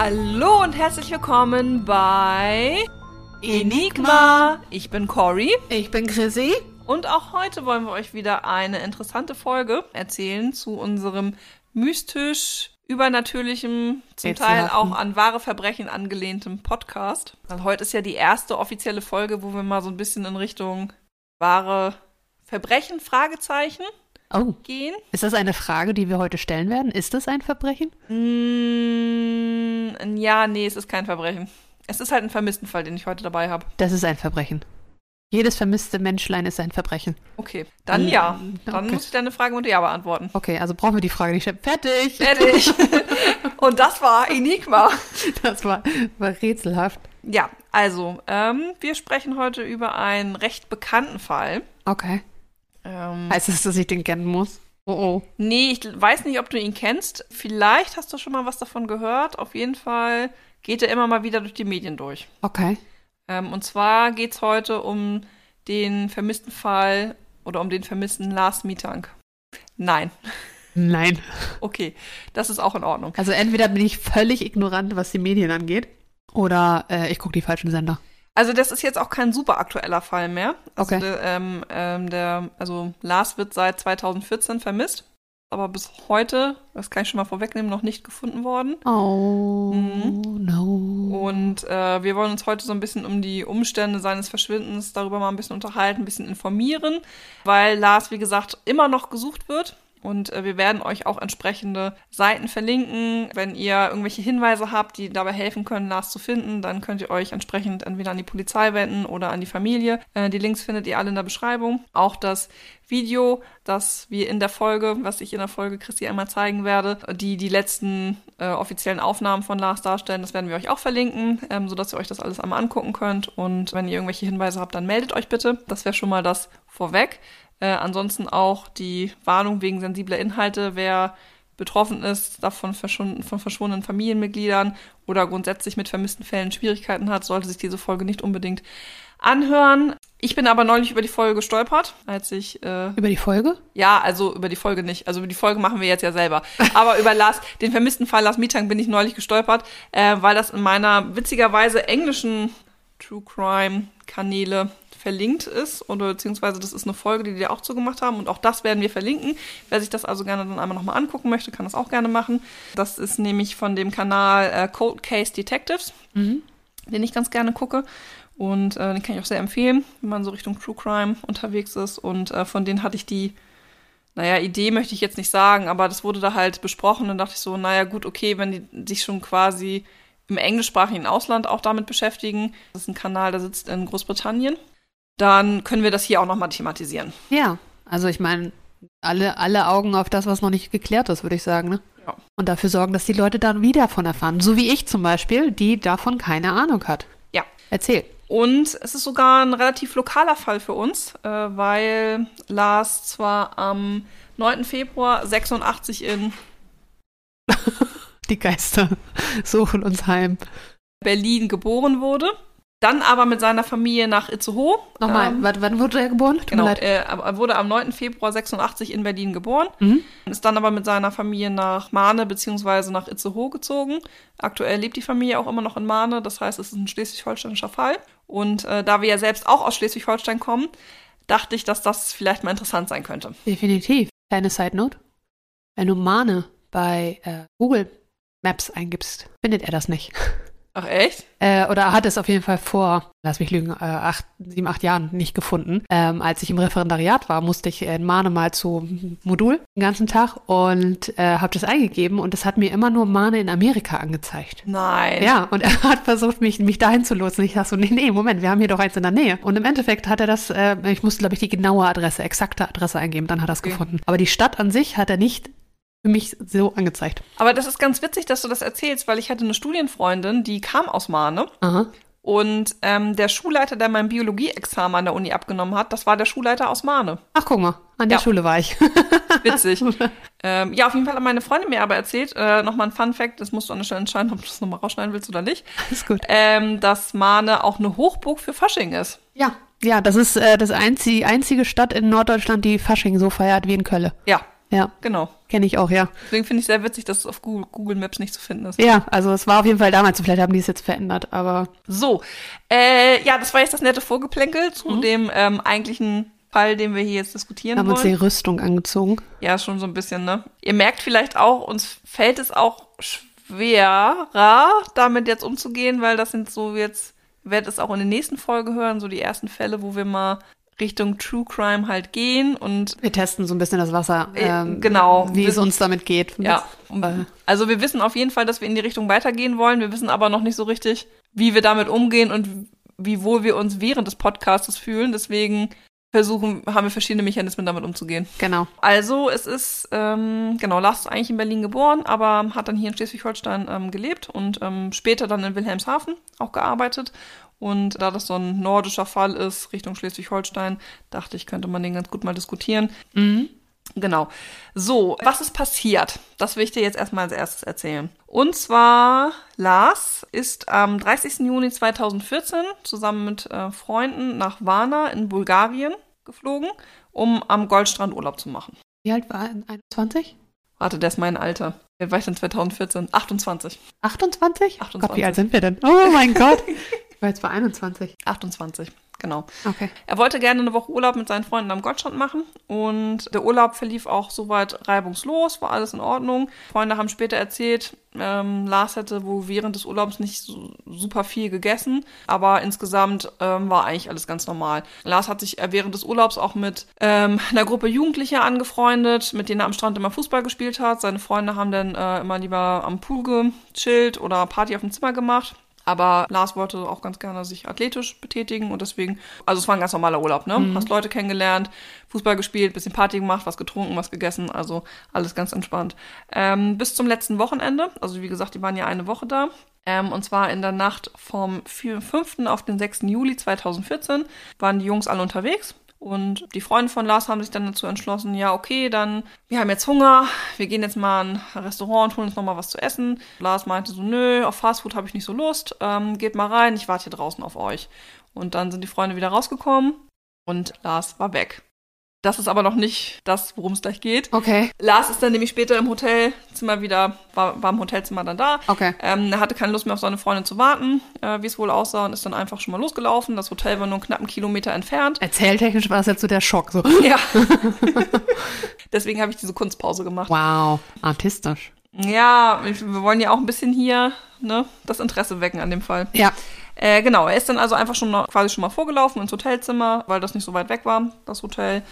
Hallo und herzlich willkommen bei Enigma. Ich bin Cory Ich bin Chrissy. und auch heute wollen wir euch wieder eine interessante Folge erzählen zu unserem mystisch übernatürlichem, zum Teil auch an wahre Verbrechen angelehntem Podcast. Weil heute ist ja die erste offizielle Folge, wo wir mal so ein bisschen in Richtung wahre Verbrechen, Fragezeichen, Oh, gehen. ist das eine Frage, die wir heute stellen werden? Ist das ein Verbrechen? Mm, ja, nee, es ist kein Verbrechen. Es ist halt ein Vermisstenfall, den ich heute dabei habe. Das ist ein Verbrechen. Jedes vermisste Menschlein ist ein Verbrechen. Okay, dann Mm, ja. Dann okay. muss ich deine Frage mit Ja beantworten. Okay, also brauchen wir die Frage nicht stellen. Fertig! Fertig. Und das war Enigma. Das war, war rätselhaft. Ja, also, ähm, wir sprechen heute über einen recht bekannten Fall. Okay. Ähm, Heißt das, dass ich den kennen muss? Oh oh. nee, ich weiß nicht, ob du ihn kennst. Vielleicht hast du schon mal was davon gehört. Auf jeden Fall geht er immer mal wieder durch die Medien durch. Okay. Ähm, und zwar geht es heute um den vermissten Fall oder um den vermissten Lars Mietank. Nein. Nein. Okay, das ist auch in Ordnung. Also entweder bin ich völlig ignorant, was die Medien angeht, oder äh, ich gucke die falschen Sender. Also das ist jetzt auch kein super aktueller Fall mehr. Also Okay. Der, ähm, ähm, der, also Lars wird seit 2014 vermisst, aber bis heute, das kann ich schon mal vorwegnehmen, noch nicht gefunden worden. Oh, Mhm. no. Und äh, wir wollen uns heute so ein bisschen um die Umstände seines Verschwindens darüber mal ein bisschen unterhalten, ein bisschen informieren, weil Lars, wie gesagt, immer noch gesucht wird. Und äh, wir werden euch auch entsprechende Seiten verlinken. Wenn ihr irgendwelche Hinweise habt, die dabei helfen können, Lars zu finden, dann könnt ihr euch entsprechend entweder an die Polizei wenden oder an die Familie. Äh, die Links findet ihr alle in der Beschreibung. Auch das Video, das wir in der Folge, was ich in der Folge Christi einmal zeigen werde, die die letzten äh, offiziellen Aufnahmen von Lars darstellen, das werden wir euch auch verlinken, ähm, sodass ihr euch das alles einmal angucken könnt. Und wenn ihr irgendwelche Hinweise habt, dann meldet euch bitte. Das wäre schon mal das vorweg. Äh, ansonsten auch die Warnung wegen sensibler Inhalte, wer betroffen ist, davon verschwunden, von verschwundenen Familienmitgliedern oder grundsätzlich mit vermissten Fällen Schwierigkeiten hat, sollte sich diese Folge nicht unbedingt anhören. Ich bin aber neulich über die Folge gestolpert, als ich äh, Über die Folge? ja, also über die Folge nicht. Also über die Folge machen wir jetzt ja selber. Aber über Lars, den vermissten Fall Lars Mietang bin ich neulich gestolpert, äh, weil das in meiner witzigerweise englischen True Crime Kanäle verlinkt ist oder beziehungsweise das ist eine Folge, die wir auch zugemacht haben und auch das werden wir verlinken. Wer sich das also gerne dann einmal nochmal angucken möchte, kann das auch gerne machen. Das ist nämlich von dem Kanal äh, Cold Case Detectives, Mhm. den ich ganz gerne gucke. Und äh, den kann ich auch sehr empfehlen, wenn man so Richtung True Crime unterwegs ist. Und äh, von denen hatte ich die, naja, Idee möchte ich jetzt nicht sagen, aber das wurde da halt besprochen und dachte ich so, naja, gut, okay, wenn die sich schon quasi im englischsprachigen Ausland auch damit beschäftigen, das ist ein Kanal, der sitzt in Großbritannien, dann können wir das hier auch nochmal thematisieren. Ja, also ich meine, alle, alle Augen auf das, was noch nicht geklärt ist, würde ich sagen, ne? Ja. Und dafür sorgen, dass die Leute dann wieder davon erfahren. So wie ich zum Beispiel, die davon keine Ahnung hat. Ja. Erzähl. Und es ist sogar ein relativ lokaler Fall für uns, äh, weil Lars zwar am 9. Februar 86 in Die Geister suchen uns heim. Berlin geboren wurde, dann aber mit seiner Familie nach Itzehoe. Nochmal, Ähm, wann, wurde er geboren? Tut Genau, äh, er wurde am 9. Februar 86 in Berlin geboren, Mhm. ist dann aber mit seiner Familie nach Mahne bzw. nach Itzehoe gezogen. Aktuell lebt die Familie auch immer noch in Mahne, das heißt, es ist ein schleswig-holsteinischer Fall. Und äh, da wir ja selbst auch aus Schleswig-Holstein kommen, dachte ich, dass das vielleicht mal interessant sein könnte. Definitiv. Kleine Side Note. Wenn du Mane bei äh, Google Maps eingibst, findet er das nicht. Ach echt? Äh, oder hat es auf jeden Fall vor, lass mich lügen, äh, acht, sieben, acht Jahren nicht gefunden. Ähm, als ich im Referendariat war, musste ich in Mahne mal zu Modul den ganzen Tag und äh, habe das eingegeben und es hat mir immer nur Mahne in Amerika angezeigt. Nein. Ja, und er hat versucht, mich, mich dahin zu lotsen. Ich dachte so, nee, nee, Moment, wir haben hier doch eins in der Nähe. Und im Endeffekt hat er das, äh, ich musste, glaube ich, die genaue Adresse, exakte Adresse eingeben, dann hat er es Okay. gefunden. Aber die Stadt an sich hat er nicht für mich so angezeigt. Aber das ist ganz witzig, dass du das erzählst, weil ich hatte eine Studienfreundin, die kam aus Mahne. Aha. Und ähm, der Schulleiter, der mein Biologieexamen an der Uni abgenommen hat, das war der Schulleiter aus Mahne. Ach, guck mal, an der Ja. Schule war ich. Witzig. ähm, ja, auf jeden Fall hat meine Freundin mir aber erzählt, äh, nochmal ein Fun Fact, das musst du an der Stelle entscheiden, ob du das nochmal rausschneiden willst oder nicht, Ist gut. ähm, dass Mahne auch eine Hochburg für Fasching ist. Ja. Ja, das ist äh, das einzige, einzige Stadt in Norddeutschland, die Fasching so feiert wie in Köln. Ja, Ja, Genau. kenne ich auch, ja. Deswegen finde ich sehr witzig, dass es auf Google, Google Maps nicht zu finden ist. Ja, also es war auf jeden Fall damals, vielleicht haben die es jetzt verändert, aber So, äh, ja, das war jetzt das nette Vorgeplänkel zu Mhm. dem ähm, eigentlichen Fall, den wir hier jetzt diskutieren haben uns die wollen. Rüstung angezogen. Ja, schon so ein bisschen, ne? Ihr merkt vielleicht auch, uns fällt es auch schwerer, damit jetzt umzugehen, weil das sind so jetzt, werdet es auch in der nächsten Folge hören, so die ersten Fälle, wo wir mal Richtung True Crime halt gehen und Wir testen so ein bisschen das Wasser, Äh, ähm, genau. wie es uns damit geht. Ja. Also wir wissen auf jeden Fall, dass wir in die Richtung weitergehen wollen. Wir wissen aber noch nicht so richtig, wie wir damit umgehen und wie wohl wir uns während des Podcasts fühlen. Deswegen versuchen, haben wir verschiedene Mechanismen damit umzugehen. Genau. Also es ist, ähm, genau, Lars ist eigentlich in Berlin geboren, aber hat dann hier in Schleswig-Holstein ähm, gelebt und ähm, später dann in Wilhelmshaven auch gearbeitet. Und da das so ein nordischer Fall ist, Richtung Schleswig-Holstein, dachte ich, könnte man den ganz gut mal diskutieren. Mhm. Genau. So, was ist passiert? Das will ich dir jetzt erstmal als erstes erzählen. Und zwar, Lars ist am 30. Juni 2014 zusammen mit äh, Freunden nach Varna in Bulgarien geflogen, um am Goldstrand Urlaub zu machen. Wie alt war er? 21? Warte, der ist mein Alter. Wer war ich denn 2014? 28. 28? 28. Gott, wie alt sind wir denn? Oh mein Gott. Ich war jetzt bei 21. 28, genau. Okay. Er wollte gerne eine Woche Urlaub mit seinen Freunden am Goldstrand machen und der Urlaub verlief auch soweit reibungslos, war alles in Ordnung. Freunde haben später erzählt, ähm, Lars hätte wohl während des Urlaubs nicht so, super viel gegessen, aber insgesamt ähm, war eigentlich alles ganz normal. Lars hat sich äh, während des Urlaubs auch mit ähm, einer Gruppe Jugendlicher angefreundet, mit denen er am Strand immer Fußball gespielt hat. Seine Freunde haben dann äh, immer lieber am Pool gechillt oder Party auf dem Zimmer gemacht. Aber Lars wollte auch ganz gerne sich athletisch betätigen und deswegen, also es war ein ganz normaler Urlaub, ne? Hast Leute kennengelernt, Fußball gespielt, bisschen Party gemacht, was getrunken, was gegessen, also alles ganz entspannt. Ähm, bis zum letzten Wochenende, also wie gesagt, die waren ja eine Woche da. Ähm, und zwar in der Nacht vom 4, 5. auf den 6. Juli 2014 waren die Jungs alle unterwegs. Und die Freunde von Lars haben sich dann dazu entschlossen, ja, okay, dann, wir haben jetzt Hunger, wir gehen jetzt mal in ein Restaurant und holen uns nochmal was zu essen. Lars meinte so, nö, auf Fastfood habe ich nicht so Lust, ähm, geht mal rein, ich warte hier draußen auf euch. Und dann sind die Freunde wieder rausgekommen und Lars war weg. Das ist aber noch nicht das, worum es gleich geht. Okay. Lars ist dann nämlich später im Hotelzimmer wieder, war, war im Hotelzimmer dann da. Okay. Ähm, er hatte keine Lust mehr auf seine Freundin zu warten, äh, wie es wohl aussah, und ist dann einfach schon mal losgelaufen. Das Hotel war nur einen knappen Kilometer entfernt. Erzähltechnisch war das jetzt so der Schock. So. Ja. Deswegen habe ich diese Kunstpause gemacht. Wow. Artistisch. Ja, wir wollen ja auch ein bisschen hier ne, das Interesse wecken an dem Fall. Ja. Äh, genau, er ist dann also einfach schon noch, quasi schon mal vorgelaufen ins Hotelzimmer, weil das nicht so weit weg war, das Hotel.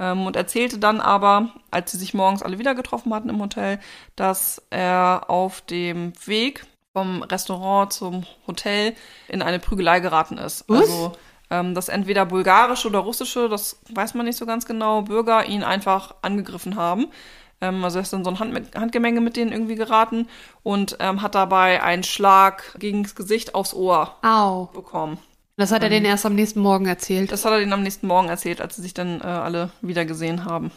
Ähm, und erzählte dann aber, als sie sich morgens alle wieder getroffen hatten im Hotel, dass er auf dem Weg vom Restaurant zum Hotel in eine Prügelei geraten ist. Was? Also, ähm, dass entweder bulgarische oder russische, das weiß man nicht so ganz genau, Bürger ihn einfach angegriffen haben. Ähm, also er ist in so ein Hand Handgemenge mit denen irgendwie geraten und ähm, hat dabei einen Schlag gegen das Gesicht aufs Ohr Au. bekommen. Das hat er denen erst am nächsten Morgen erzählt. Das hat er denen am nächsten Morgen erzählt, als sie sich dann äh, alle wieder gesehen haben.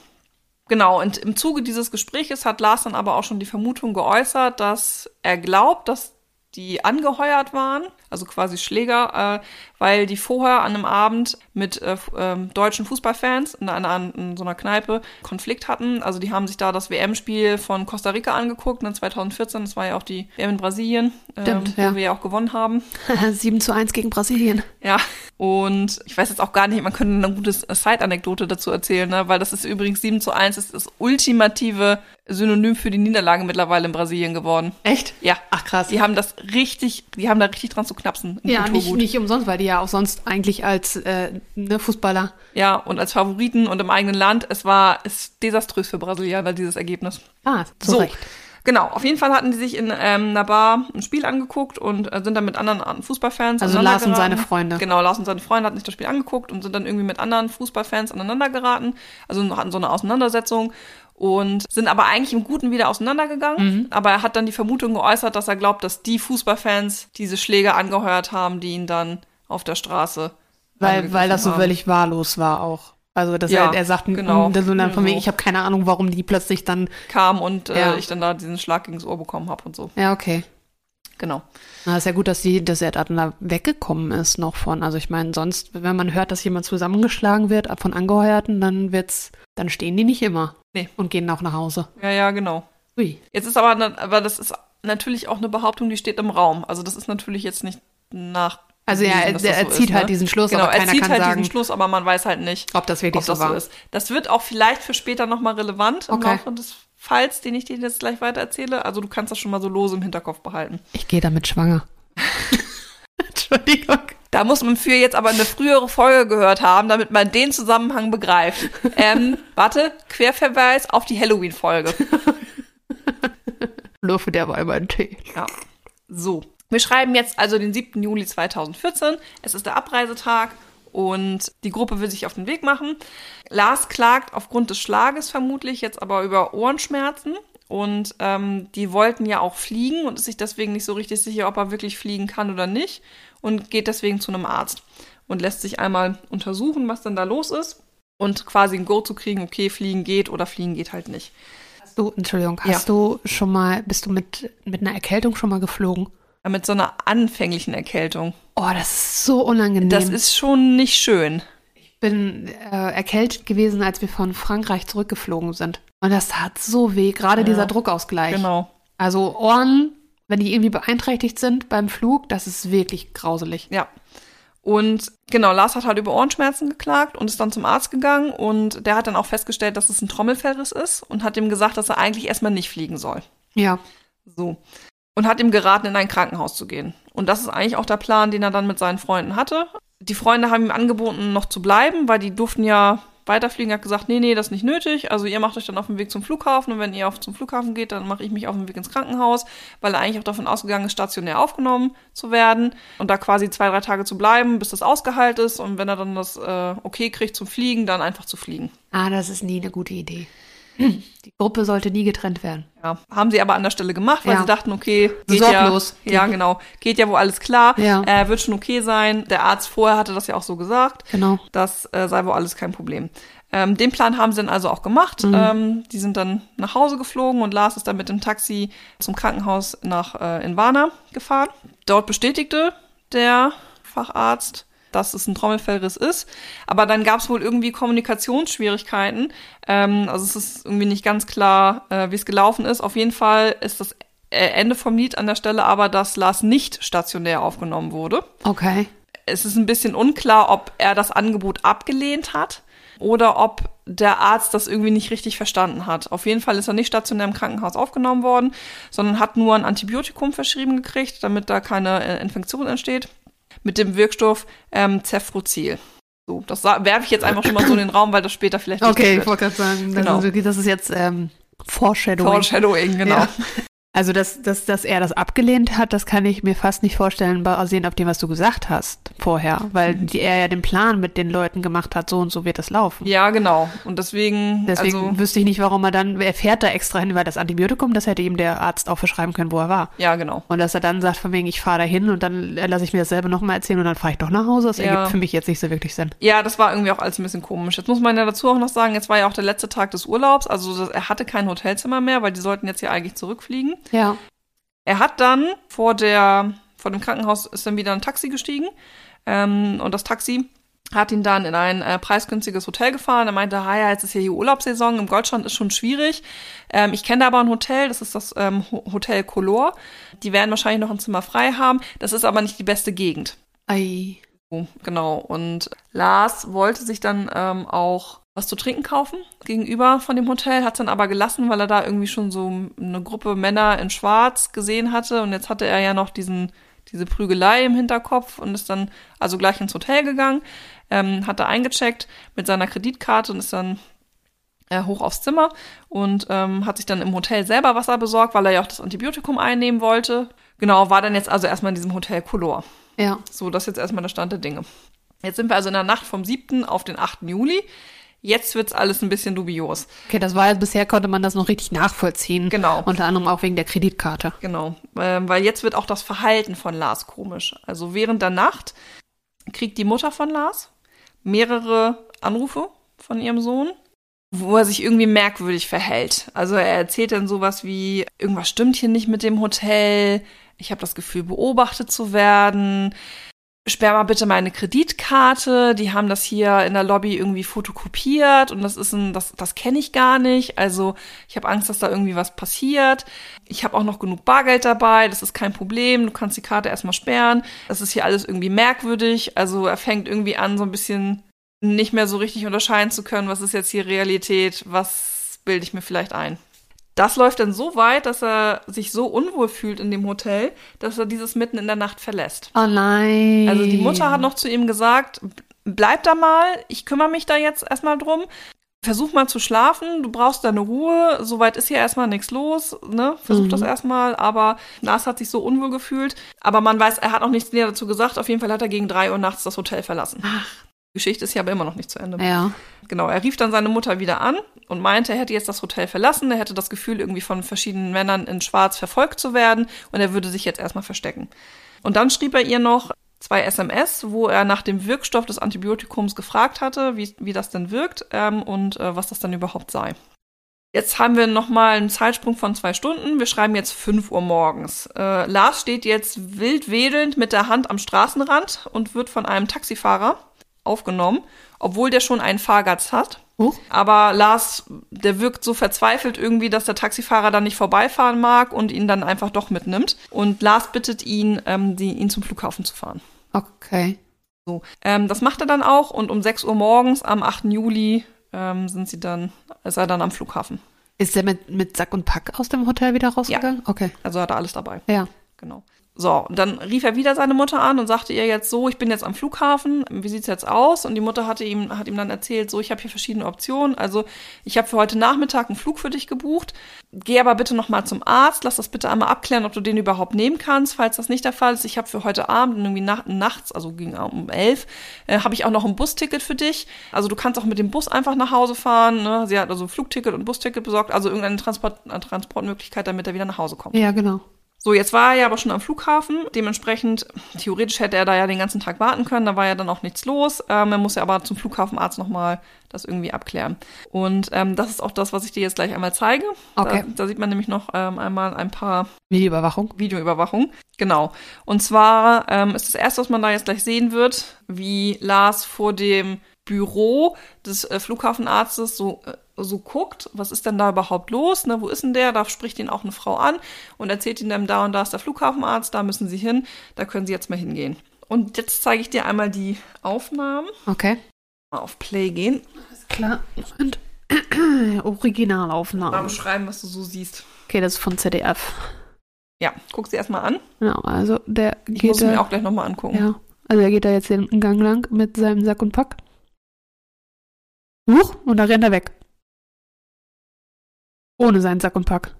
Genau, und im Zuge dieses Gespräches hat Lars dann aber auch schon die Vermutung geäußert, dass er glaubt, dass die angeheuert waren, also quasi Schläger, äh, weil die vorher an einem Abend mit äh, ähm, deutschen Fußballfans in, einer, in so einer Kneipe Konflikt hatten. Also die haben sich da das WM-Spiel von Costa Rica angeguckt, ne, 2014, das war ja auch die WM in Brasilien, ähm, Stimmt, wo ja. wir ja auch gewonnen haben. 7 zu 1 gegen Brasilien. Ja, und ich weiß jetzt auch gar nicht, man könnte eine gute Side-Anekdote dazu erzählen, ne? weil das ist übrigens 7 zu 1, ist das ultimative Synonym für die Niederlage mittlerweile in Brasilien geworden. Echt? Ja. Ach krass. Die haben das richtig, die haben da richtig dran zu knapsen. ja, nicht, nicht umsonst, weil die ja auch sonst eigentlich als äh, ne, Fußballer. Ja, und als Favoriten und im eigenen Land, es war, ist desaströs für Brasilianer, dieses Ergebnis. Ah, zu So, Recht. genau. Auf jeden Fall hatten die sich in ähm, einer Bar ein Spiel angeguckt und äh, sind dann mit anderen Fußballfans Also Lars und seine. Freunde. Genau, Lars und seine Freunde hatten sich das Spiel angeguckt und sind dann irgendwie mit anderen Fußballfans aneinander geraten. Also hatten so eine Auseinandersetzung und sind aber eigentlich im Guten wieder auseinandergegangen. Mhm. Aber er hat dann die Vermutung geäußert, dass er glaubt, dass die Fußballfans diese Schläge angeheuert haben, die ihn dann auf der Straße Weil, weil das so haben. völlig wahllos war auch. Also dass Ja, er, er sagt, genau. so dann von mir, So. ich habe keine Ahnung, warum die plötzlich dann. kam und äh, Ja. ich dann da diesen Schlag gegen das Ohr bekommen habe und so. Ja, okay. Genau. Na, ist ja gut, dass, die, dass er da weggekommen ist noch von. Also ich meine, sonst, wenn man hört, dass jemand zusammengeschlagen wird von Angeheuerten, dann wird's, dann stehen die nicht immer. Nee. Und gehen auch nach Hause. Ja, ja, genau. Ui. Jetzt ist aber, aber das ist natürlich auch eine Behauptung, die steht im Raum. Also das ist natürlich jetzt nicht nach. Also ja, er, dass er, er so zieht ist, halt ne? diesen Schluss, Genau, aber er keiner zieht kann halt sagen, diesen Schluss, aber man weiß halt nicht, ob das wirklich ob das so so war. ist. Das wird auch vielleicht für später nochmal relevant im Okay. Laufe des Falls, den ich dir jetzt gleich weiter erzähle. Also du kannst das schon mal so lose im Hinterkopf behalten. Ich gehe damit schwanger. Entschuldigung. Da muss man für jetzt aber eine frühere Folge gehört haben, damit man den Zusammenhang begreift. Ähm, warte, Querverweis auf die Halloween-Folge. Löwe der Weiber einen Tee. Ja. So. Wir schreiben jetzt also den 7. Juli 2014. Es ist der Abreisetag und die Gruppe will sich auf den Weg machen. Lars klagt aufgrund des Schlages vermutlich jetzt aber über Ohrenschmerzen. Und ähm, die wollten ja auch fliegen und ist sich deswegen nicht so richtig sicher, ob er wirklich fliegen kann oder nicht. Und geht deswegen zu einem Arzt und lässt sich einmal untersuchen, was denn da los ist. Und quasi ein Go zu kriegen, okay, fliegen geht oder fliegen geht halt nicht. Hast du, Entschuldigung, Ja. hast du schon mal, bist du mit, mit einer Erkältung schon mal geflogen? Mit so einer anfänglichen Erkältung. Oh, das ist so unangenehm. Das ist schon nicht schön. Ich bin äh, erkältet gewesen, als wir von Frankreich zurückgeflogen sind. Und das tat so weh, gerade Ja. dieser Druckausgleich. Genau. Also Ohren, wenn die irgendwie beeinträchtigt sind beim Flug, das ist wirklich grauselig. Ja. Und genau, Lars hat halt über Ohrenschmerzen geklagt und ist dann zum Arzt gegangen und der hat dann auch festgestellt, dass es ein Trommelfellriss ist und hat ihm gesagt, dass er eigentlich erstmal nicht fliegen soll. Ja. So. Und hat ihm geraten, in ein Krankenhaus zu gehen. Und das ist eigentlich auch der Plan, den er dann mit seinen Freunden hatte. Die Freunde haben ihm angeboten, noch zu bleiben, weil die durften ja weiterfliegen. Er hat gesagt, nee, nee, das ist nicht nötig. Also ihr macht euch dann auf den Weg zum Flughafen und wenn ihr auf zum Flughafen geht, dann mache ich mich auf den Weg ins Krankenhaus, weil er eigentlich auch davon ausgegangen ist, stationär aufgenommen zu werden und da quasi zwei, drei Tage zu bleiben, bis das ausgeheilt ist und wenn er dann das äh, okay kriegt zum Fliegen, dann einfach zu fliegen. Ah, das ist nie eine gute Idee. Die Gruppe sollte nie getrennt werden. Ja, haben sie aber an der Stelle gemacht, weil Ja. sie dachten, okay, geht Sorglos. ja, ja genau, geht ja wohl alles klar, Ja. äh, wird schon okay sein. Der Arzt vorher hatte das ja auch so gesagt, Genau. das äh, sei wohl alles kein Problem. Ähm, den Plan haben sie dann also auch gemacht. Ähm, die sind dann nach Hause geflogen und Lars ist dann mit dem Taxi zum Krankenhaus nach äh, Invana gefahren. Dort bestätigte der Facharzt, dass es ein Trommelfellriss ist. Aber dann gab es wohl irgendwie Kommunikationsschwierigkeiten. Ähm, also es ist irgendwie nicht ganz klar, äh, wie es gelaufen ist. Auf jeden Fall ist das äh, Ende vom Lied an der Stelle aber, dass Lars nicht stationär aufgenommen wurde. Okay. Es ist ein bisschen unklar, ob er das Angebot abgelehnt hat oder ob der Arzt das irgendwie nicht richtig verstanden hat. Auf jeden Fall ist er nicht stationär im Krankenhaus aufgenommen worden, sondern hat nur ein Antibiotikum verschrieben gekriegt, damit da keine äh, Infektion entsteht, mit dem Wirkstoff ähm, Cefprozil. So, das werfe ich jetzt einfach schon mal so in den Raum, weil das später vielleicht Okay, ich wollte gerade sagen, das, Genau. das ist jetzt ähm, Foreshadowing. Foreshadowing, genau. Ja. Also, dass, dass, dass er das abgelehnt hat, das kann ich mir fast nicht vorstellen, basierend auf dem, was du gesagt hast vorher. Weil die, er ja den Plan mit den Leuten gemacht hat, so und so wird das laufen. Ja, genau. Und deswegen, Deswegen also, wüsste ich nicht, warum er dann, er fährt da extra hin, weil das Antibiotikum, das hätte ihm der Arzt auch verschreiben können, wo er war. ja, genau. Und dass er dann sagt, von wegen, ich fahre da hin und dann lasse ich mir dasselbe nochmal erzählen und dann fahre ich doch nach Hause. Das Ja. ergibt für mich jetzt nicht so wirklich Sinn. Ja, das war irgendwie auch alles ein bisschen komisch. Jetzt muss man ja dazu auch noch sagen, jetzt war ja auch der letzte Tag des Urlaubs, also er hatte kein Hotelzimmer mehr, weil die sollten jetzt ja eigentlich zurückfliegen. Ja. Er hat dann vor der, vor dem Krankenhaus ist dann wieder ein Taxi gestiegen ähm, und das Taxi hat ihn dann in ein äh, preisgünstiges Hotel gefahren. Er meinte, ah ja, jetzt ist ja hier Urlaubssaison, im Goldstrand ist schon schwierig. Ähm, ich kenne da aber ein Hotel, das ist das ähm, Ho- Hotel Color. Die werden wahrscheinlich noch ein Zimmer frei haben. Das ist aber nicht die beste Gegend. Ei. So, Genau. Und Lars wollte sich dann ähm, auch was zu trinken kaufen gegenüber von dem Hotel, hat es dann aber gelassen, weil er da irgendwie schon so eine Gruppe Männer in Schwarz gesehen hatte. Und jetzt hatte er ja noch diesen, diese Prügelei im Hinterkopf und ist dann also gleich ins Hotel gegangen, ähm, hat da eingecheckt mit seiner Kreditkarte und ist dann äh, hoch aufs Zimmer und ähm, hat sich dann im Hotel selber Wasser besorgt, weil er ja auch das Antibiotikum einnehmen wollte. Genau, war dann jetzt also erstmal in diesem Hotel Color. Ja. So, das ist jetzt erstmal der Stand der Dinge. Jetzt sind wir also in der Nacht vom 7. auf den 8. Juli. Jetzt wird's alles ein bisschen dubios. Okay, das war ja, bisher konnte man das noch richtig nachvollziehen. Genau. Unter anderem auch wegen der Kreditkarte. Genau. Ähm, weil jetzt wird auch das Verhalten von Lars komisch. Also während der Nacht kriegt die Mutter von Lars mehrere Anrufe von ihrem Sohn. wo er sich irgendwie merkwürdig verhält. Also er erzählt dann sowas wie, irgendwas stimmt hier nicht mit dem Hotel, ich habe das Gefühl, beobachtet zu werden. Sperr mal bitte meine Kreditkarte. Die haben das hier in der Lobby irgendwie fotokopiert und das ist ein, das, das kenne ich gar nicht. Also ich habe Angst, dass da irgendwie was passiert. Ich habe auch noch genug Bargeld dabei, das ist kein Problem. Du kannst die Karte erstmal sperren. Das ist hier alles irgendwie merkwürdig. Also er fängt irgendwie an, so ein bisschen nicht mehr so richtig unterscheiden zu können, was ist jetzt hier Realität, was bilde ich mir vielleicht ein. Das läuft dann so weit, dass er sich so unwohl fühlt in dem Hotel, dass er dieses mitten in der Nacht verlässt. Oh nein. Also die Mutter hat noch zu ihm gesagt, bleib da mal, ich kümmere mich da jetzt erstmal drum. Versuch mal zu schlafen, du brauchst deine Ruhe, soweit ist hier erstmal nichts los, ne? Versuch Mhm. das erstmal, aber Lars hat sich so unwohl gefühlt. Aber man weiß, er hat auch nichts näher dazu gesagt. Auf jeden Fall hat er gegen drei Uhr nachts das Hotel verlassen. Die Geschichte ist hier aber immer noch nicht zu Ende. Ja. Genau, er rief dann seine Mutter wieder an und meinte, er hätte jetzt das Hotel verlassen, er hätte das Gefühl, irgendwie von verschiedenen Männern in Schwarz verfolgt zu werden und er würde sich jetzt erstmal verstecken. Und dann schrieb er ihr noch zwei SMS, wo er nach dem Wirkstoff des Antibiotikums gefragt hatte, wie, wie das denn wirkt ähm, und äh, was das dann überhaupt sei. Jetzt haben wir nochmal einen Zeitsprung von zwei Stunden. Wir schreiben jetzt 5 Uhr morgens. Äh, Lars steht jetzt wild wedelnd mit der Hand am Straßenrand und wird von einem Taxifahrer aufgenommen, obwohl der schon einen Fahrgast hat. Huch. Aber Lars, der wirkt so verzweifelt irgendwie, dass der Taxifahrer dann nicht vorbeifahren mag und ihn dann einfach doch mitnimmt. Und Lars bittet ihn, ähm, die, ihn zum Flughafen zu fahren. Okay. So, ähm, das macht er dann auch und um 6 Uhr morgens am 8. Juli ähm, sind sie dann, ist er dann am Flughafen. Ist der mit, mit Sack und Pack aus dem Hotel wieder rausgegangen? Okay. Also hat er alles dabei. Ja. Genau. So, und dann rief er wieder seine Mutter an und sagte ihr jetzt so, ich bin jetzt am Flughafen, wie sieht's jetzt aus? Und die Mutter hatte ihm, hat ihm dann erzählt, so, ich habe hier verschiedene Optionen. Also ich habe für heute Nachmittag einen Flug für dich gebucht. Geh aber bitte nochmal zum Arzt, lass das bitte einmal abklären, ob du den überhaupt nehmen kannst, falls das nicht der Fall ist. Ich habe für heute Abend irgendwie nach, nachts, also ging um elf, äh, habe ich auch noch ein Busticket für dich. Also du kannst auch mit dem Bus einfach nach Hause fahren. Ne? Sie hat also Flugticket und Busticket besorgt, also irgendeine Transport, Transportmöglichkeit, damit er wieder nach Hause kommt. Ja, genau. So, jetzt war er ja aber schon am Flughafen. Dementsprechend, theoretisch hätte er da ja den ganzen Tag warten können. Da war ja dann auch nichts los. Ähm, er muss ja aber zum Flughafenarzt nochmal das irgendwie abklären. Und ähm, das ist auch das, was ich dir jetzt gleich einmal zeige. Okay. Da, da sieht man nämlich noch ähm, einmal ein paar Videoüberwachung. Videoüberwachung. Genau. Und zwar ähm, ist das erste, was man da jetzt gleich sehen wird, wie Lars vor dem Büro des äh, Flughafenarztes so, äh, so guckt, was ist denn da überhaupt los, ne, wo ist denn der, da spricht ihn auch eine Frau an und erzählt ihm dann, da und da ist der Flughafenarzt, da müssen sie hin, da können sie jetzt mal hingehen. Und jetzt zeige ich dir einmal die Aufnahmen. Okay. Mal auf Play gehen, Klar. Und mal Originalaufnahme. beschreiben, was du so siehst. Okay, das ist von ZDF. Ja, guck sie erstmal an. Genau, also der Ich geht muss es mir da, auch gleich nochmal angucken. ja, also er geht da jetzt den Gang lang mit seinem Sack und Pack. Huch, und da rennt er weg. Ohne seinen Sack und Pack.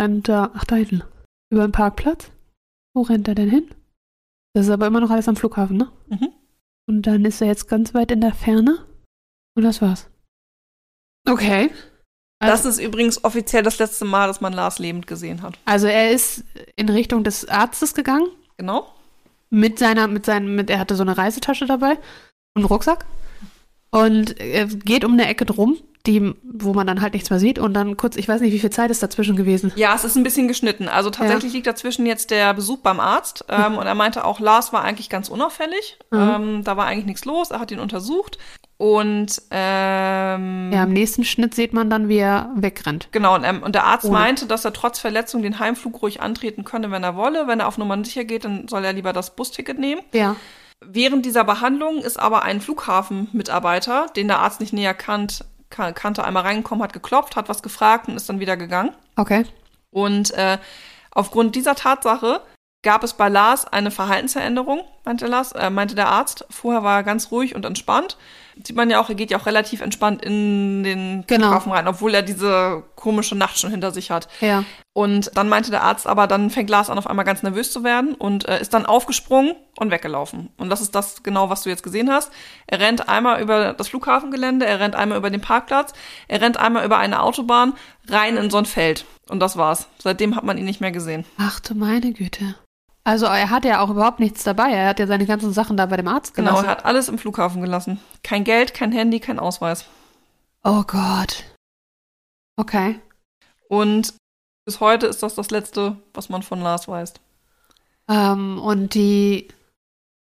Rennt da, ach da hinten, über den Parkplatz. Wo rennt er denn hin? Das ist aber immer noch alles am Flughafen, ne? Mhm. Und dann ist er jetzt ganz weit in der Ferne. Und das war's. Okay. Das ist übrigens offiziell das letzte Mal, dass man Lars lebend gesehen hat. Also er ist in Richtung des Arztes gegangen Genau. mit seiner, mit seinem, mit, er hatte so eine Reisetasche dabei und einen Rucksack und er geht um eine Ecke drum, die, wo man dann halt nichts mehr sieht und dann kurz, ich weiß nicht, wie viel Zeit ist dazwischen gewesen. Ja, es ist ein bisschen geschnitten. Also tatsächlich liegt dazwischen jetzt der Besuch beim Arzt. Ähm, und er meinte auch, Lars war eigentlich ganz unauffällig. Mhm. Ähm, da war eigentlich nichts los. Er hat ihn untersucht. Und ähm, Ja, im nächsten Schnitt sieht man dann, wie er wegrennt. genau, und, ähm, und der Arzt Ohne. meinte, dass er trotz Verletzung den Heimflug ruhig antreten könne, wenn er wolle. Wenn er auf Nummer sicher geht, dann soll er lieber das Busticket nehmen. Ja. Während dieser Behandlung ist aber ein Flughafenmitarbeiter, den der Arzt nicht näher kannt, kan kannte, einmal reingekommen, hat geklopft, hat was gefragt und ist dann wieder gegangen. Okay. Und äh, aufgrund dieser Tatsache gab es bei Lars eine Verhaltensveränderung, meinte Lars, äh, meinte der Arzt. Vorher war er ganz ruhig und entspannt. Sieht man ja auch, er geht ja auch relativ entspannt in den Genau. Flughafen rein, obwohl er diese komische Nacht schon hinter sich hat. Ja. Und dann meinte der Arzt aber, dann fängt Lars an, auf einmal ganz nervös zu werden und äh, ist dann aufgesprungen und weggelaufen. Und das ist das genau, was du jetzt gesehen hast. Er rennt einmal über das Flughafengelände, er rennt einmal über den Parkplatz, er rennt einmal über eine Autobahn rein in so ein Feld. Und das war's. Seitdem hat man ihn nicht mehr gesehen. Ach du meine Güte. Also er hat ja auch überhaupt nichts dabei. Er hat ja seine ganzen Sachen da bei dem Arzt Genau, gelassen. er hat alles im Flughafen gelassen. Kein Geld, kein Handy, kein Ausweis. Oh Gott. Okay. Und bis heute ist das das Letzte, was man von Lars weiß. Ähm, und die,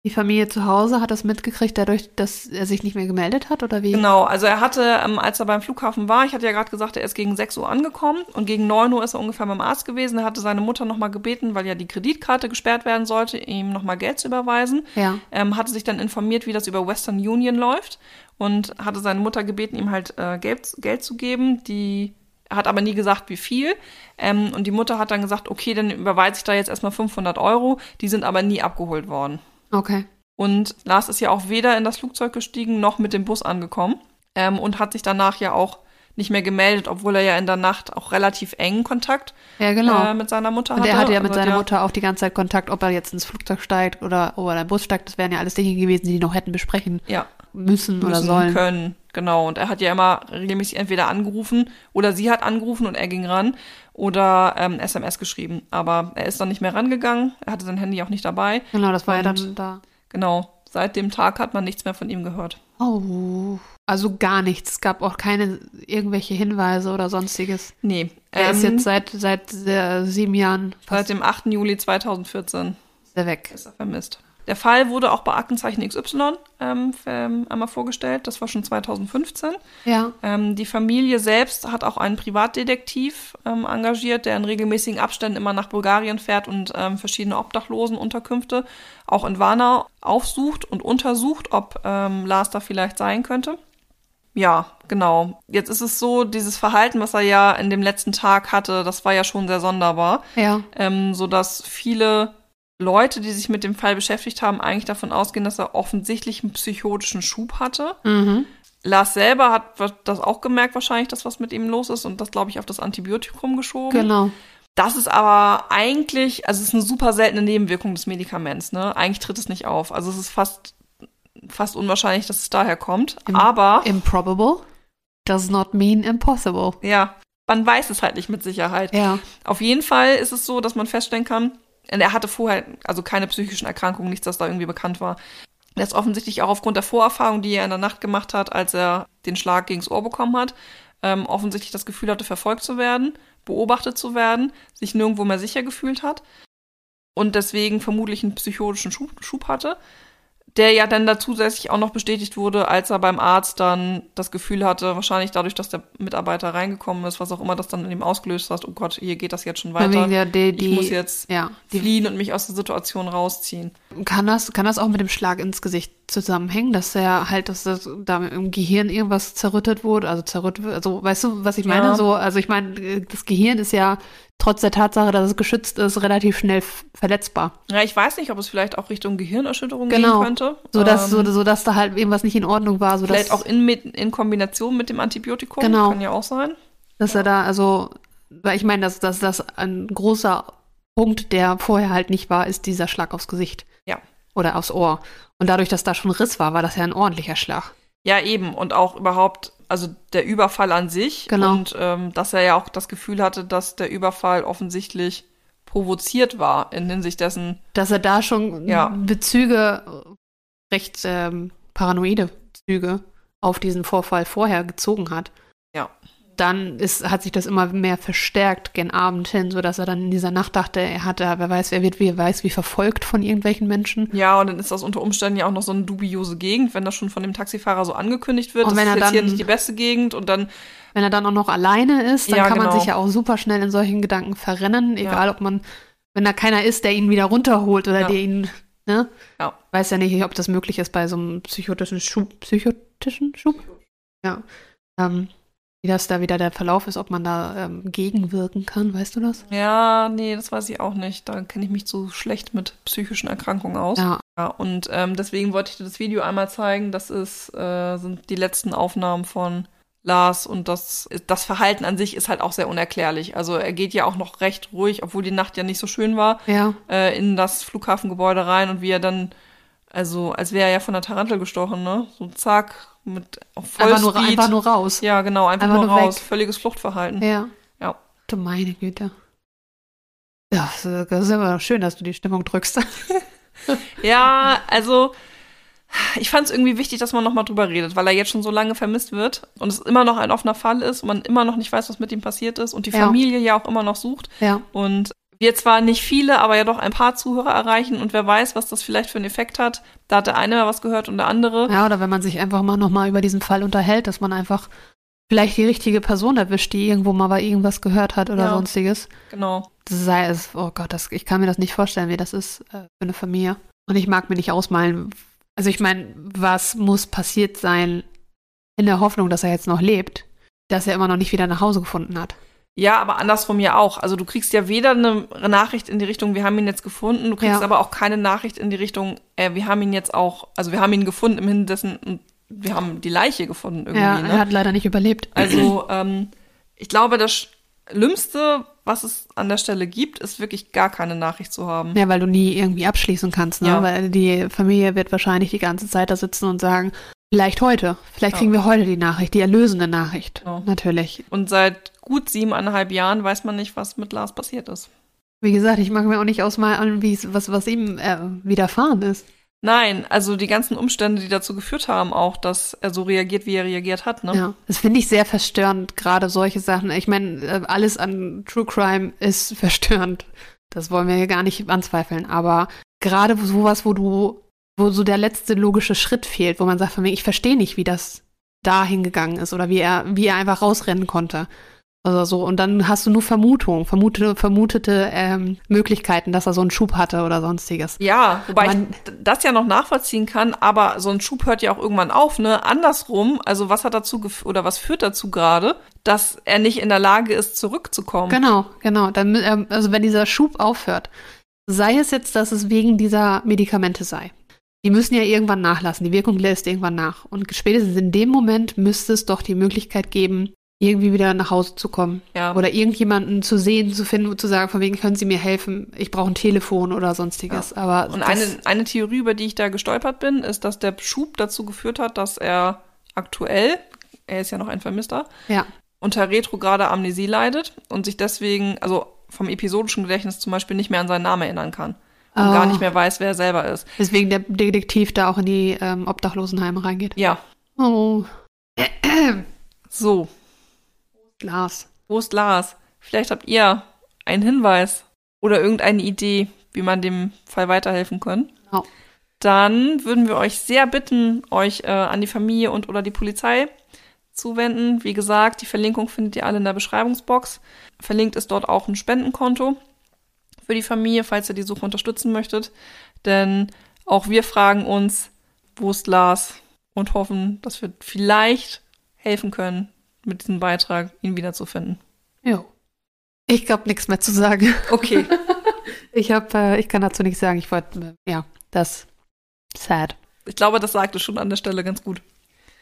die Familie zu Hause hat das mitgekriegt, dadurch, dass er sich nicht mehr gemeldet hat, oder wie? Genau, also er hatte, ähm, als er beim Flughafen war, ich hatte ja gerade gesagt, er ist gegen 6 Uhr angekommen und gegen 9 Uhr ist er ungefähr beim Arzt gewesen. Er hatte seine Mutter nochmal gebeten, weil ja die Kreditkarte gesperrt werden sollte, ihm nochmal Geld zu überweisen. Ja. Ähm, hatte sich dann informiert, wie das über Western Union läuft und hatte seine Mutter gebeten, ihm halt äh, Geld, Geld zu geben. Die hat aber nie gesagt, wie viel. Ähm, und die Mutter hat dann gesagt, okay, dann überweise ich da jetzt erstmal 500 Euro. Die sind aber nie abgeholt worden. Okay. Und Lars ist ja auch weder in das Flugzeug gestiegen noch mit dem Bus angekommen ähm, und hat sich danach ja auch nicht mehr gemeldet, obwohl er ja in der Nacht auch relativ engen Kontakt Ja, genau. äh, mit seiner Mutter und hatte. er hatte ja mit Also seiner Mutter auch die ganze Zeit Kontakt, ob er jetzt ins Flugzeug steigt oder ob er in den Bus steigt. Das wären ja alles Dinge gewesen, die die noch hätten besprechen Ja, müssen, oder müssen sollen. können. Genau. Und er hat ja immer regelmäßig entweder angerufen oder sie hat angerufen und er ging ran oder ähm, SMS geschrieben. Aber er ist dann nicht mehr rangegangen. Er hatte sein Handy auch nicht dabei. Genau, das war ja Und- dann da. Genau. Seit dem Tag hat man nichts mehr von ihm gehört. Oh. Also gar nichts. Es gab auch keine irgendwelche Hinweise oder sonstiges. Nee. Er ist ähm, jetzt seit, seit äh, sieben Jahren seit dem 8. Juli 2014 ist er weg. ist er vermisst. Der Fall wurde auch bei Aktenzeichen XY ähm, ähm, einmal vorgestellt. Das war schon 2015. Ja. Ähm, die Familie selbst hat auch einen Privatdetektiv ähm, engagiert, der in regelmäßigen Abständen immer nach Bulgarien fährt und ähm, verschiedene Obdachlosenunterkünfte auch in Varna aufsucht und untersucht, ob ähm, Lars da vielleicht sein könnte. Ja, genau. Jetzt ist es so, dieses Verhalten, was er ja in dem letzten Tag hatte, das war ja schon sehr sonderbar Ja. sodass viele Leute, die sich mit dem Fall beschäftigt haben, eigentlich davon ausgehen, dass er offensichtlich einen psychotischen Schub hatte. Mhm. Lars selber hat das auch gemerkt, wahrscheinlich, dass was mit ihm los ist und das, glaube ich, auf das Antibiotikum geschoben. Genau. Das ist aber eigentlich, also es ist eine super seltene Nebenwirkung des Medikaments, ne? Eigentlich tritt es nicht auf. Also es ist fast, fast unwahrscheinlich, dass es daher kommt. Im- aber, Improbable does not mean impossible. ja, man weiß es halt nicht mit Sicherheit. Ja. Auf jeden Fall ist es so, dass man feststellen kann, er hatte vorher also keine psychischen Erkrankungen, nichts, das da irgendwie bekannt war. Er ist offensichtlich auch aufgrund der Vorerfahrung, die er in der Nacht gemacht hat, als er den Schlag gegens Ohr bekommen hat, ähm, offensichtlich das Gefühl hatte, verfolgt zu werden, beobachtet zu werden, sich nirgendwo mehr sicher gefühlt hat und deswegen vermutlich einen psychotischen Schub, Schub hatte, der ja dann da zusätzlich auch noch bestätigt wurde, als er beim Arzt dann das Gefühl hatte, wahrscheinlich dadurch, dass der Mitarbeiter reingekommen ist, was auch immer das dann in ihm ausgelöst hat, oh Gott, hier geht das jetzt schon weiter. der, die, ich muss jetzt ja, fliehen und mich aus der Situation rausziehen. kann das, kann das auch mit dem Schlag ins Gesicht zusammenhängen, dass er halt, dass das da im Gehirn irgendwas zerrüttet wurde, also zerrüttet wird, also weißt du, was ich meine? Ja. So, also ich meine, das Gehirn ist ja trotz der Tatsache, dass es geschützt ist, relativ schnell verletzbar. Ja, ich weiß nicht, ob es vielleicht auch Richtung Gehirnerschütterung Genau. gehen könnte. So dass, Ähm, so, so dass da halt irgendwas nicht in Ordnung war, so dass, vielleicht auch in, in Kombination mit dem Antibiotikum. Genau. Kann ja auch sein. dass er da, also, weil ich meine, dass, dass das ein großer Punkt, der vorher halt nicht war, ist dieser Schlag aufs Gesicht. Oder aufs Ohr. Und dadurch, dass da schon Riss war, war das ja ein ordentlicher Schlag. Ja, eben. Und auch überhaupt, also der Überfall an sich. Genau. Und ähm, dass er ja auch das Gefühl hatte, dass der Überfall offensichtlich provoziert war in Hinsicht dessen. Dass er da schon Ja. Bezüge, recht ähm, paranoide Züge auf diesen Vorfall vorher gezogen hat. Ja. Dann ist, hat sich das immer mehr verstärkt gen Abend hin, sodass er dann in dieser Nacht dachte, er hatte, wer weiß, wer wird, wie weiß, wie verfolgt von irgendwelchen Menschen. Ja, und dann ist das unter Umständen ja auch noch so eine dubiose Gegend, wenn das schon von dem Taxifahrer so angekündigt wird. Und das wenn ist er jetzt hier dann- nicht die beste Gegend und dann Wenn er dann auch noch alleine ist, dann Ja, kann man genau. sich ja auch super schnell in solchen Gedanken verrennen, egal ob man, wenn da keiner ist, der ihn wieder runterholt oder Ja. der ihn, ne? Ja. Weiß ja nicht, ob das möglich ist bei so einem psychotischen Schub, psychotischen Schub? Ja. Ähm, wie das da wieder der Verlauf ist, ob man da ähm, gegenwirken kann, weißt du das? Ja, nee, das weiß ich auch nicht. Da kenne ich mich zu schlecht mit psychischen Erkrankungen aus. Ja. Ja, und ähm, deswegen wollte ich dir das Video einmal zeigen. Das ist, äh, sind die letzten Aufnahmen von Lars und das, das Verhalten an sich ist halt auch sehr unerklärlich. Also er geht ja auch noch recht ruhig, obwohl die Nacht ja nicht so schön war, Ja. äh, in das Flughafengebäude rein und wie er dann, also als wäre er ja von der Tarantel gestochen, ne? So zack, mit auf Einfach nur, einfach nur raus. Ja, genau, einfach, Einfach nur nur raus. weg. Völliges Fluchtverhalten. Ja. Ja. Du meine Güte. Ja, das ist aber schön, dass du die Stimmung drückst. Ja, also ich fand es irgendwie wichtig, dass man nochmal drüber redet, weil er jetzt schon so lange vermisst wird und es immer noch ein offener Fall ist und man immer noch nicht weiß, was mit ihm passiert ist und die Ja. Familie ja auch immer noch sucht. Ja. Und wir zwar nicht viele, aber ja doch ein paar Zuhörer erreichen und wer weiß, was das vielleicht für einen Effekt hat. Da hat der eine mal was gehört und der andere. Ja, oder wenn man sich einfach mal nochmal über diesen Fall unterhält, dass man einfach vielleicht die richtige Person erwischt, die irgendwo mal bei irgendwas gehört hat oder Ja. sonstiges. Genau. Sei es, oh Gott, das, ich kann mir das nicht vorstellen, wie das ist äh, für eine Familie. Und ich mag mir nicht ausmalen. Also ich meine, was muss passiert sein in der Hoffnung, dass er jetzt noch lebt, dass er immer noch nicht wieder nach Hause gefunden hat. Ja, aber andersrum ja auch. Also du kriegst ja weder eine Nachricht in die Richtung, wir haben ihn jetzt gefunden, du kriegst Ja. aber auch keine Nachricht in die Richtung, äh, wir haben ihn jetzt auch, also wir haben ihn gefunden im Hintergrund dessen, wir haben die Leiche gefunden irgendwie. ja, ne? er hat leider nicht überlebt. Also ähm, ich glaube, das Schlimmste, was es an der Stelle gibt, ist wirklich gar keine Nachricht zu haben. Ja, weil du nie irgendwie abschließen kannst, ne? Ja. Weil die Familie wird wahrscheinlich die ganze Zeit da sitzen und sagen, vielleicht heute, vielleicht Ja. kriegen wir heute die Nachricht, die erlösende Nachricht. Natürlich. Und seit gut siebeneinhalb Jahren weiß man nicht, was mit Lars passiert ist. Wie gesagt, ich mag mir auch nicht ausmalen, wie was, was ihm äh, widerfahren ist. Nein, also die ganzen Umstände, die dazu geführt haben, auch, dass er so reagiert, wie er reagiert hat. Ne? Ja. Das finde ich sehr verstörend, gerade solche Sachen. Ich meine, äh, alles an True Crime ist verstörend. Das wollen wir hier gar nicht anzweifeln. Aber gerade sowas, wo du, wo so der letzte logische Schritt fehlt, wo man sagt, von mir, ich verstehe nicht, wie das da hingegangen ist oder wie er, wie er einfach rausrennen konnte. Oder so. Und dann hast du nur Vermutungen, vermutete, vermutete ähm, Möglichkeiten, dass er so einen Schub hatte oder sonstiges. Ja, wobei Man- ich das ja noch nachvollziehen kann, aber so ein Schub hört ja auch irgendwann auf, ne? Andersrum, also was hat dazu oder was führt dazu gerade, dass er nicht in der Lage ist, zurückzukommen? Genau, genau. Dann, ähm, also wenn dieser Schub aufhört, sei es jetzt, dass es wegen dieser Medikamente sei. Die müssen ja irgendwann nachlassen, die Wirkung lässt irgendwann nach. Und spätestens in dem Moment müsste es doch die Möglichkeit geben, irgendwie wieder nach Hause zu kommen. Ja. Oder irgendjemanden zu sehen, zu finden, zu sagen, von wegen, können Sie mir helfen? Ich brauche ein Telefon oder sonstiges. Aber Und eine, eine Theorie, über die ich da gestolpert bin, ist, dass der Schub dazu geführt hat, dass er aktuell, er ist ja noch ein Vermisster, ja, unter retrograde Amnesie leidet und sich deswegen, also vom episodischen Gedächtnis zum Beispiel nicht mehr an seinen Namen erinnern kann. Und Oh. gar nicht mehr weiß, wer er selber ist. deswegen der Detektiv da auch in die ähm, Obdachlosenheime reingeht. Ja, Oh, so. Lars. Wo ist Lars? Vielleicht habt ihr einen Hinweis oder irgendeine Idee, wie man dem Fall weiterhelfen kann. Genau. Dann würden wir euch sehr bitten, euch äh, an die Familie und oder die Polizei zu wenden. Wie gesagt, die Verlinkung findet ihr alle in der Beschreibungsbox. Verlinkt ist dort auch ein Spendenkonto für die Familie, falls ihr die Suche unterstützen möchtet. Denn auch wir fragen uns, wo ist Lars? Und hoffen, dass wir vielleicht helfen können, mit diesem Beitrag ihn wiederzufinden. Jo. Ich glaube nichts mehr zu sagen. Okay. Ich habe, äh, ich kann dazu nichts sagen. Ich wollte, äh, ja, das sad. Ich glaube, das sagte schon an der Stelle ganz gut.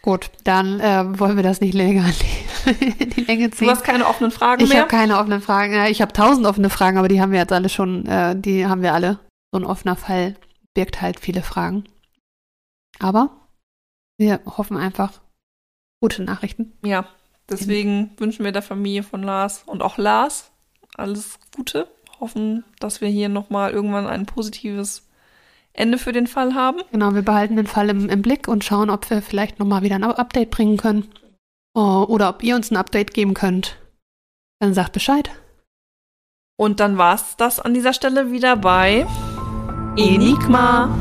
Gut, dann äh, wollen wir das nicht länger in die, Länge Du ziehen. hast keine offenen Fragen ich mehr? habe keine offenen Fragen. Ja, ich habe tausend offene Fragen, aber die haben wir jetzt alle schon, äh, die haben wir alle. So ein offener Fall birgt halt viele Fragen. Aber wir hoffen einfach gute Nachrichten. Ja. Deswegen wünschen wir der Familie von Lars und auch Lars alles Gute. Hoffen, dass wir hier nochmal irgendwann ein positives Ende für den Fall haben. Genau, wir behalten den Fall im, im Blick und schauen, ob wir vielleicht nochmal wieder ein Update bringen können. Oh, oder ob ihr uns ein Update geben könnt. Dann sagt Bescheid. Und dann war's das an dieser Stelle wieder bei Enigma.